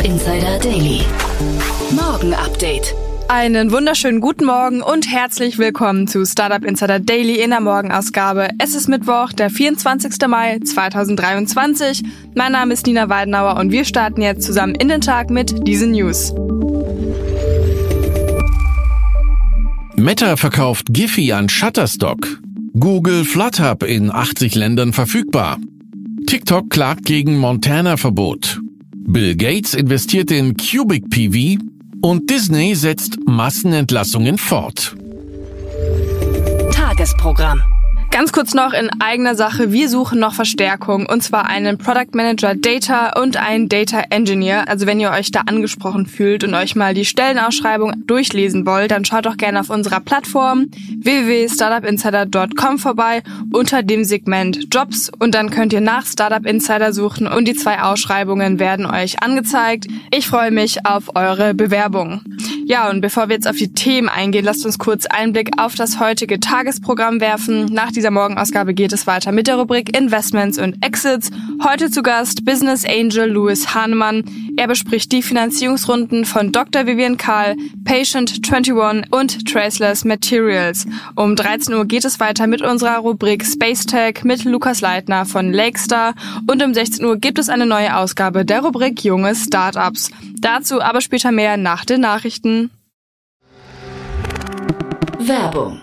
Startup Insider Daily. Morgen Update. Einen wunderschönen guten Morgen und herzlich willkommen zu Startup Insider Daily in der Morgenausgabe. Es ist Mittwoch, der 24. Mai 2023. Mein Name ist Nina Weidenauer und wir starten jetzt zusammen in den Tag mit diesen News. Meta verkauft Giphy an Shutterstock. Google FlutHub in 80 Ländern verfügbar. TikTok klagt gegen Montana-Verbot. Bill Gates investiert in Cubic PV und Disney setzt Massenentlassungen fort. Tagesprogramm. Ganz kurz noch in eigener Sache, wir suchen noch Verstärkung und zwar einen Product Manager Data und einen Data Engineer. Also wenn ihr euch da angesprochen fühlt und euch mal die Stellenausschreibung durchlesen wollt, dann schaut doch gerne auf unserer Plattform www.startupinsider.com vorbei unter dem Segment Jobs und dann könnt ihr nach Startup Insider suchen und die zwei Ausschreibungen werden euch angezeigt. Ich freue mich auf eure Bewerbung. Ja, und bevor wir jetzt auf die Themen eingehen, lasst uns kurz Einblick auf das heutige Tagesprogramm werfen. Nach dieser Morgenausgabe geht es weiter mit der Rubrik Investments und Exits. Heute zu Gast Business Angel Louis Hahnemann. Er bespricht die Finanzierungsrunden von Dr. Vivian Karl, Patient 21 und Traceless Materials. Um 13 Uhr geht es weiter mit unserer Rubrik Space Tech mit Lukas Leitner von Lakestar und um 16 Uhr gibt es eine neue Ausgabe der Rubrik Junge Startups. Dazu aber später mehr nach den Nachrichten. Werbung.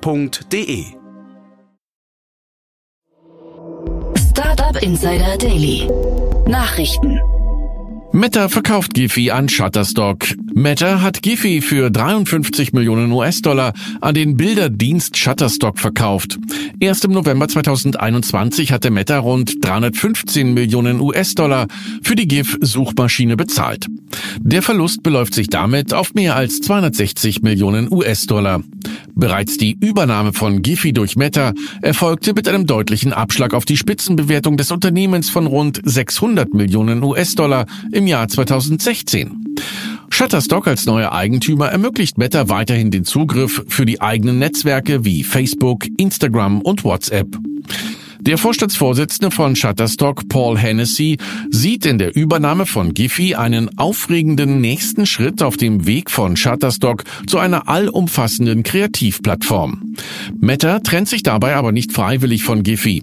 f.de. Startup Insider Daily. Nachrichten. Meta verkauft Giphy an Shutterstock. Meta hat Giphy für 53 Millionen US-Dollar an den Bilderdienst Shutterstock verkauft. Erst im November 2021 hatte Meta rund 315 Millionen US-Dollar für die GIF-Suchmaschine bezahlt. Der Verlust beläuft sich damit auf mehr als 260 Millionen US-Dollar. Bereits die Übernahme von Giphy durch Meta erfolgte mit einem deutlichen Abschlag auf die Spitzenbewertung des Unternehmens von rund 600 Millionen US-Dollar im Jahr 2016. Shutterstock als neuer Eigentümer ermöglicht Meta weiterhin den Zugriff für die eigenen Netzwerke wie Facebook, Instagram und WhatsApp. Der Vorstandsvorsitzende von Shutterstock, Paul Hennessy, sieht in der Übernahme von Giphy einen aufregenden nächsten Schritt auf dem Weg von Shutterstock zu einer allumfassenden Kreativplattform. Meta trennt sich dabei aber nicht freiwillig von Giphy.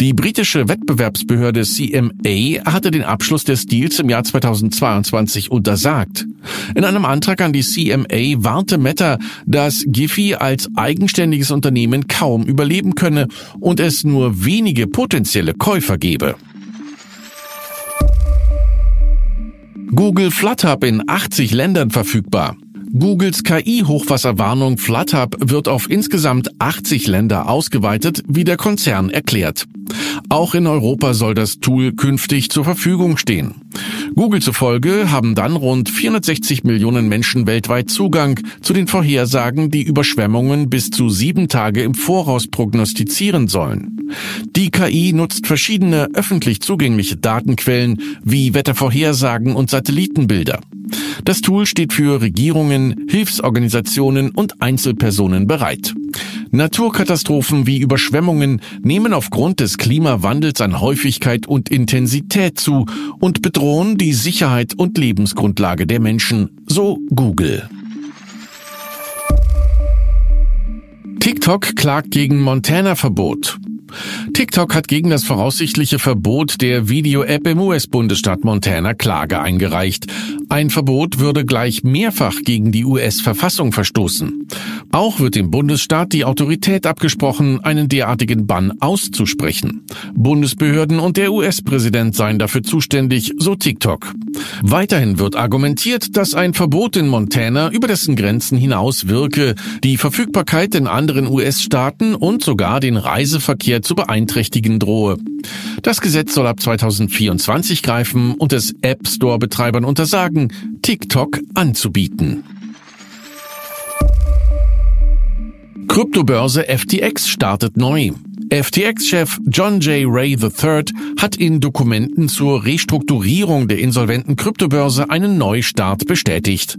Die britische Wettbewerbsbehörde CMA hatte den Abschluss des Deals im Jahr 2022 untersagt. In einem Antrag an die CMA warnte Meta, dass Giphy als eigenständiges Unternehmen kaum überleben könne und es nur wenige potenzielle Käufer gebe. Google FlutHub in 80 Ländern verfügbar. Googles KI-Hochwasserwarnung FlutHub wird auf insgesamt 80 Länder ausgeweitet, wie der Konzern erklärt. Auch in Europa soll das Tool künftig zur Verfügung stehen. Google zufolge haben dann rund 460 Millionen Menschen weltweit Zugang zu den Vorhersagen, die Überschwemmungen bis zu sieben Tage im Voraus prognostizieren sollen. Die KI nutzt verschiedene öffentlich zugängliche Datenquellen wie Wettervorhersagen und Satellitenbilder. Das Tool steht für Regierungen, Hilfsorganisationen und Einzelpersonen bereit. Naturkatastrophen wie Überschwemmungen nehmen aufgrund des Klimawandels an Häufigkeit und Intensität zu und bedrohen die Sicherheit und Lebensgrundlage der Menschen, so Google. TikTok klagt gegen Montana-Verbot. TikTok hat gegen das voraussichtliche Verbot der Video-App im US-Bundesstaat Montana Klage eingereicht. Ein Verbot würde gleich mehrfach gegen die US-Verfassung verstoßen. Auch wird dem Bundesstaat die Autorität abgesprochen, einen derartigen Bann auszusprechen. Bundesbehörden und der US-Präsident seien dafür zuständig, so TikTok. Weiterhin wird argumentiert, dass ein Verbot in Montana über dessen Grenzen hinaus wirke, die Verfügbarkeit in anderen US-Staaten und sogar den Reiseverkehr zu beeinträchtigen drohe. Das Gesetz soll ab 2024 greifen und es App Store-Betreibern untersagen, TikTok anzubieten. Kryptobörse FTX startet neu. FTX-Chef John J. Ray III hat in Dokumenten zur Restrukturierung der insolventen Kryptobörse einen Neustart bestätigt.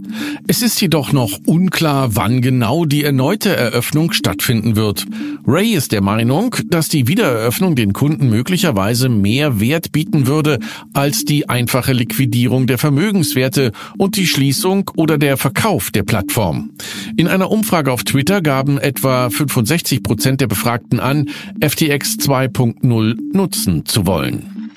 Es ist jedoch noch unklar, wann genau die erneute Eröffnung stattfinden wird. Ray ist der Meinung, dass die Wiedereröffnung den Kunden möglicherweise mehr Wert bieten würde als die einfache Liquidierung der Vermögenswerte und die Schließung oder der Verkauf der Plattform. In einer Umfrage auf Twitter gaben etwa 65 Prozent der Befragten an, FTX 2.0 nutzen zu wollen.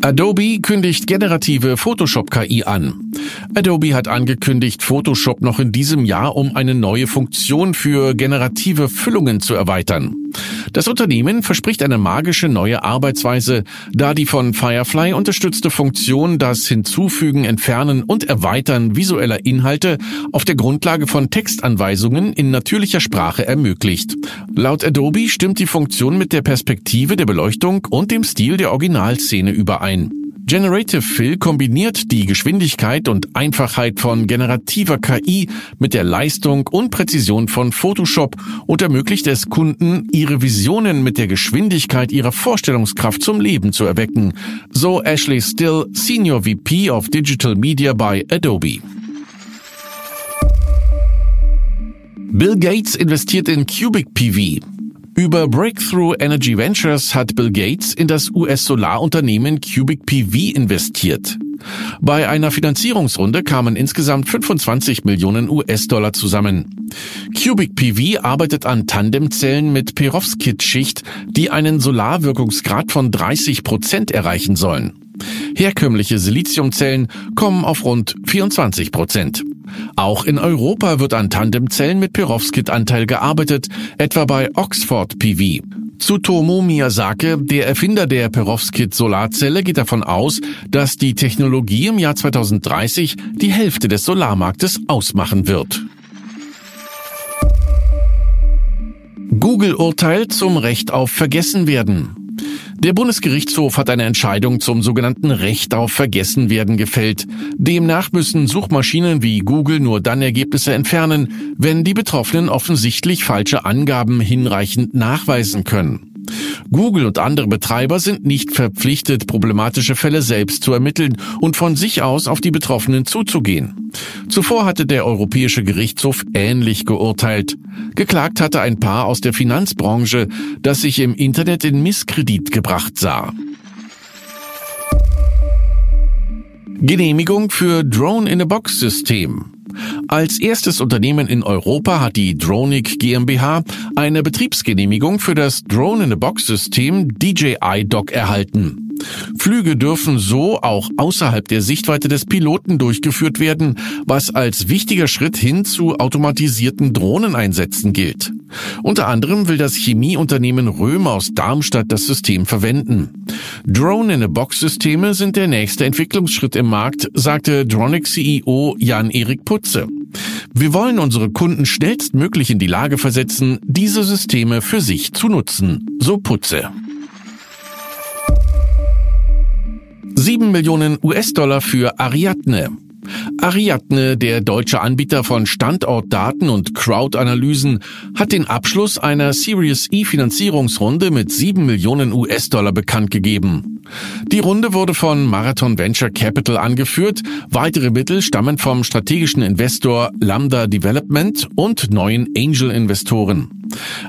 Adobe kündigt generative Photoshop-KI an. Adobe hat angekündigt, Photoshop noch in diesem Jahr um eine neue Funktion für generative Füllungen zu erweitern. Das Unternehmen verspricht eine magische neue Arbeitsweise, da die von Firefly unterstützte Funktion das Hinzufügen, Entfernen und Erweitern visueller Inhalte auf der Grundlage von Textanweisungen in natürlicher Sprache ermöglicht. Laut Adobe stimmt die Funktion mit der Perspektive der Beleuchtung und dem Stil der Originalszene überein. Generative Fill kombiniert die Geschwindigkeit und Einfachheit von generativer KI mit der Leistung und Präzision von Photoshop und ermöglicht es Kunden, ihre Visionen mit der Geschwindigkeit ihrer Vorstellungskraft zum Leben zu erwecken, so Ashley Still, Senior VP of Digital Media bei Adobe. Bill Gates investiert in Cubic PV. Über Breakthrough Energy Ventures hat Bill Gates in das US-Solarunternehmen Cubic PV investiert. Bei einer Finanzierungsrunde kamen insgesamt 25 Millionen US-Dollar zusammen. Cubic PV arbeitet an Tandemzellen mit Perovskit-Schicht, die einen Solarwirkungsgrad von 30 Prozent erreichen sollen. Herkömmliche Siliziumzellen kommen auf rund 24 Prozent. Auch in Europa wird an Tandemzellen mit Perovskit-Anteil gearbeitet, etwa bei Oxford PV. Tsutomu Miyazaki, der Erfinder der Perovskit-Solarzelle, geht davon aus, dass die Technologie im Jahr 2030 die Hälfte des Solarmarktes ausmachen wird. Google-Urteil zum Recht auf Vergessenwerden. Der Bundesgerichtshof hat eine Entscheidung zum sogenannten Recht auf Vergessenwerden gefällt. Demnach müssen Suchmaschinen wie Google nur dann Ergebnisse entfernen, wenn die Betroffenen offensichtlich falsche Angaben hinreichend nachweisen können. Google und andere Betreiber sind nicht verpflichtet, problematische Fälle selbst zu ermitteln und von sich aus auf die Betroffenen zuzugehen. Zuvor hatte der Europäische Gerichtshof ähnlich geurteilt. Geklagt hatte ein Paar aus der Finanzbranche, das sich im Internet in Misskredit gebracht sah. Genehmigung für Drone-in-a-Box-System. Als erstes Unternehmen in Europa hat die Dronic GmbH eine Betriebsgenehmigung für das Drone-in-a-Box-System DJI Dock erhalten. Flüge dürfen so auch außerhalb der Sichtweite des Piloten durchgeführt werden, was als wichtiger Schritt hin zu automatisierten Drohneneinsätzen gilt. Unter anderem will das Chemieunternehmen Röhm aus Darmstadt das System verwenden. Drone-in-a-Box-Systeme sind der nächste Entwicklungsschritt im Markt, sagte Dronic-CEO Jan-Erik Putze. Wir wollen unsere Kunden schnellstmöglich in die Lage versetzen, diese Systeme für sich zu nutzen, so Putze. 7 Millionen US-Dollar für Ariadne. Ariadne, der deutsche Anbieter von Standortdaten und Crowd-Analysen, hat den Abschluss einer Series E Finanzierungsrunde mit 7 Millionen US-Dollar bekannt gegeben. Die Runde wurde von Marathon Venture Capital angeführt. Weitere Mittel stammen vom strategischen Investor Lambda Development und neuen Angel-Investoren.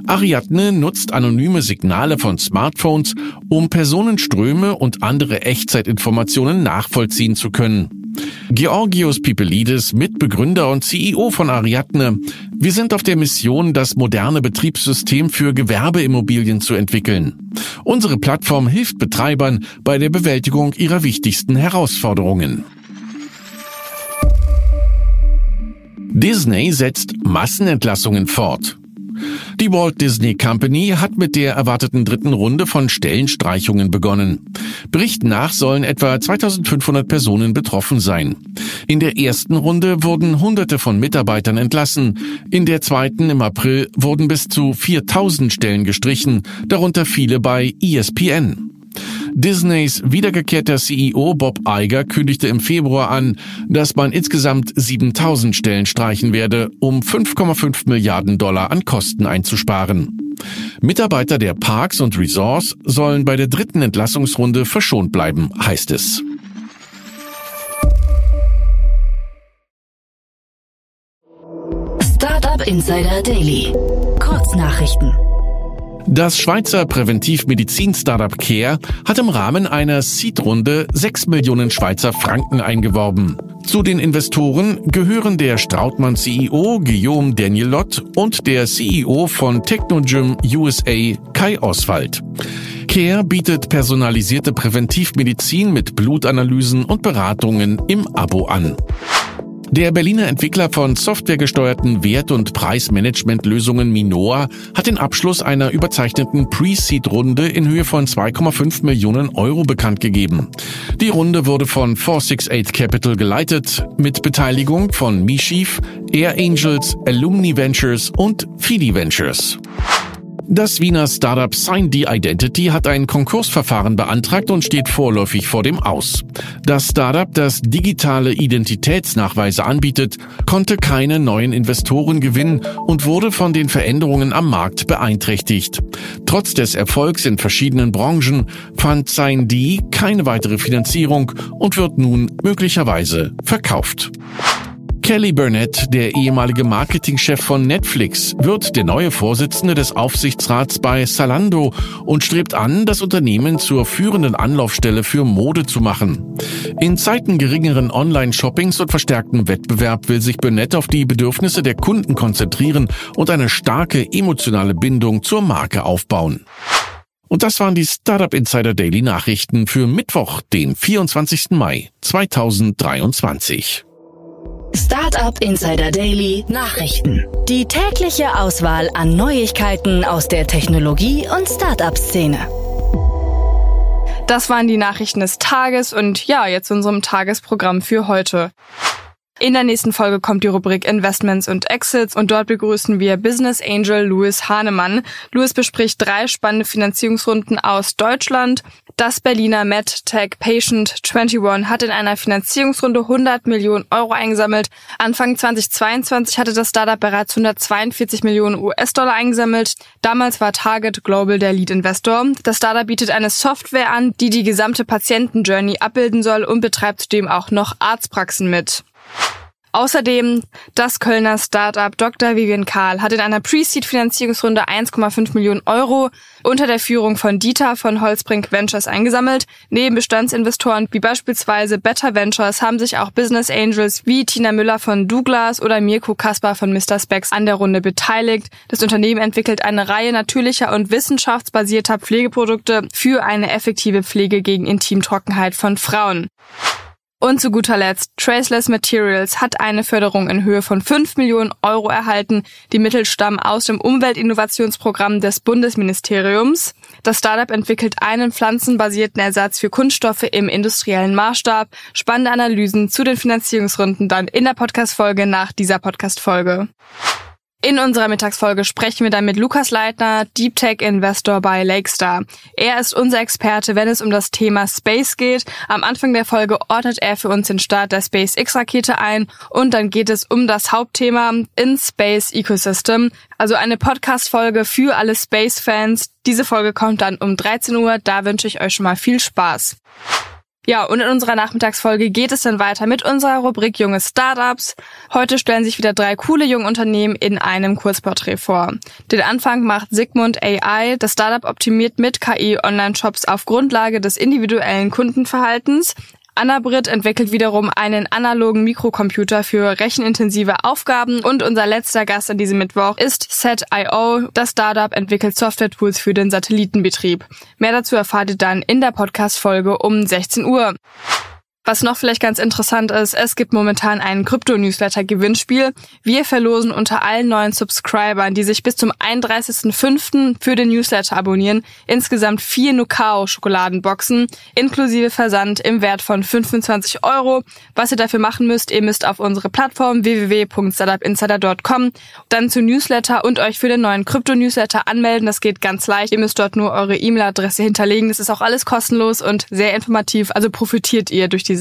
Ariadne nutzt anonyme Signale von Smartphones, um Personenströme und andere Echtzeitinformationen nachvollziehen zu können. Georgios Pipelidis, Mitbegründer und CEO von Ariadne. Wir sind auf der Mission, das moderne Betriebssystem für Gewerbeimmobilien zu entwickeln. Unsere Plattform hilft Betreibern bei der Bewältigung ihrer wichtigsten Herausforderungen. Disney setzt Massenentlassungen fort. Die Walt Disney Company hat mit der erwarteten dritten Runde von Stellenstreichungen begonnen. Bericht nach sollen etwa 2500 Personen betroffen sein. In der ersten Runde wurden Hunderte von Mitarbeitern entlassen. In der zweiten im April wurden bis zu 4000 Stellen gestrichen, darunter viele bei ESPN. Disneys wiedergekehrter CEO Bob Iger kündigte im Februar an, dass man insgesamt 7000 Stellen streichen werde, um 5,5 Milliarden Dollar an Kosten einzusparen. Mitarbeiter der Parks und Resorts sollen bei der dritten Entlassungsrunde verschont bleiben, heißt es. Startup Insider Daily. Kurznachrichten. Das Schweizer Präventivmedizin-Startup Care hat im Rahmen einer Seed-Runde 6 Millionen Schweizer Franken eingeworben. Zu den Investoren gehören der Strautmann CEO Guillaume Danielot und der CEO von Technogym USA Kai Oswald. Care bietet personalisierte Präventivmedizin mit Blutanalysen und Beratungen im Abo an. Der Berliner Entwickler von softwaregesteuerten Wert- und Preismanagementlösungen Minoa hat den Abschluss einer überzeichneten Pre-Seed-Runde in Höhe von 2,5 Millionen Euro bekannt gegeben. Die Runde wurde von 468 Capital geleitet, mit Beteiligung von Mischief, Air Angels, Alumni Ventures und Fidi Ventures. Das Wiener Startup Sign the Identity hat ein Konkursverfahren beantragt und steht vorläufig vor dem Aus. Das Startup, das digitale Identitätsnachweise anbietet, konnte keine neuen Investoren gewinnen und wurde von den Veränderungen am Markt beeinträchtigt. Trotz des Erfolgs in verschiedenen Branchen fand Sign D keine weitere Finanzierung und wird nun möglicherweise verkauft. Kelly Burnett, der ehemalige Marketingchef von Netflix, wird der neue Vorsitzende des Aufsichtsrats bei Salando und strebt an, das Unternehmen zur führenden Anlaufstelle für Mode zu machen. In Zeiten geringeren Online-Shoppings und verstärkten Wettbewerb will sich Burnett auf die Bedürfnisse der Kunden konzentrieren und eine starke emotionale Bindung zur Marke aufbauen. Und das waren die Startup Insider Daily Nachrichten für Mittwoch, den 24. Mai 2023. Startup Insider Daily Nachrichten. Die tägliche Auswahl an Neuigkeiten aus der Technologie- und Startup-Szene. Das waren die Nachrichten des Tages und ja, jetzt unserem Tagesprogramm für heute. In der nächsten Folge kommt die Rubrik Investments und Exits und dort begrüßen wir Business Angel Louis Hahnemann. Louis bespricht drei spannende Finanzierungsrunden aus Deutschland. Das Berliner MedTech Patient 21 hat in einer Finanzierungsrunde 100 Millionen Euro eingesammelt. Anfang 2022 hatte das Startup bereits 142 Millionen US-Dollar eingesammelt. Damals war Target Global der Lead-Investor. Das Startup bietet eine Software an, die die gesamte Patientenjourney abbilden soll und betreibt zudem auch noch Arztpraxen mit. Außerdem das Kölner Startup Dr. Vivian Karl hat in einer Pre-Seed-Finanzierungsrunde 1,5 Millionen Euro unter der Führung von Dieter von Holzbrink Ventures eingesammelt. Neben Bestandsinvestoren wie beispielsweise Better Ventures haben sich auch Business Angels wie Tina Müller von Douglas oder Mirko Kaspar von Mr. Specs an der Runde beteiligt. Das Unternehmen entwickelt eine Reihe natürlicher und wissenschaftsbasierter Pflegeprodukte für eine effektive Pflege gegen Intimtrockenheit von Frauen. Und zu guter Letzt, Traceless Materials hat eine Förderung in Höhe von 5 Millionen Euro erhalten. Die Mittel stammen aus dem Umweltinnovationsprogramm des Bundesministeriums. Das Startup entwickelt einen pflanzenbasierten Ersatz für Kunststoffe im industriellen Maßstab. Spannende Analysen zu den Finanzierungsrunden dann in der Podcast-Folge nach dieser Podcast-Folge. In unserer Mittagsfolge sprechen wir dann mit Lukas Leitner, Deep Tech Investor bei Lakestar. Er ist unser Experte, wenn es um das Thema Space geht. Am Anfang der Folge ordnet er für uns den Start der SpaceX-Rakete ein und dann geht es um das Hauptthema in Space Ecosystem. Also eine Podcast-Folge für alle Space-Fans. Diese Folge kommt dann um 13 Uhr. Da wünsche ich euch schon mal viel Spaß. Ja, und in unserer Nachmittagsfolge geht es dann weiter mit unserer Rubrik Junge Startups. Heute stellen sich wieder drei coole junge Unternehmen in einem Kurzporträt vor. Den Anfang macht Sigmund AI. Das Startup optimiert mit KI Online-Shops auf Grundlage des individuellen Kundenverhaltens. Anna Britt entwickelt wiederum einen analogen Mikrocomputer für rechenintensive Aufgaben und unser letzter Gast an diesem Mittwoch ist Set.io. Das Startup entwickelt Software-Tools für den Satellitenbetrieb. Mehr dazu erfahrt ihr dann in der Podcast-Folge um 16 Uhr. Was noch vielleicht ganz interessant ist, es gibt momentan ein Krypto-Newsletter-Gewinnspiel. Wir verlosen unter allen neuen Subscribern, die sich bis zum 31.05. für den Newsletter abonnieren, insgesamt vier Nukao-Schokoladenboxen inklusive Versand im Wert von 25 Euro. Was ihr dafür machen müsst, ihr müsst auf unsere Plattform www.startupinsider.com dann zu Newsletter und euch für den neuen Krypto-Newsletter anmelden. Das geht ganz leicht. Ihr müsst dort nur eure E-Mail-Adresse hinterlegen. Das ist auch alles kostenlos und sehr informativ. Also profitiert ihr durch die